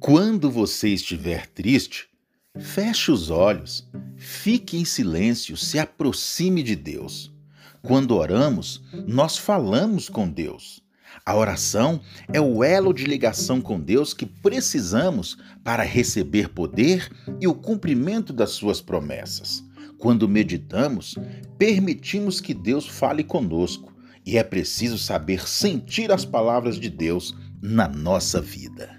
Quando você estiver triste, feche os olhos, fique em silêncio, se aproxime de Deus. Quando oramos, nós falamos com Deus. A oração é o elo de ligação com Deus que precisamos para receber poder e o cumprimento das suas promessas. Quando meditamos, permitimos que Deus fale conosco e é preciso saber sentir as palavras de Deus na nossa vida.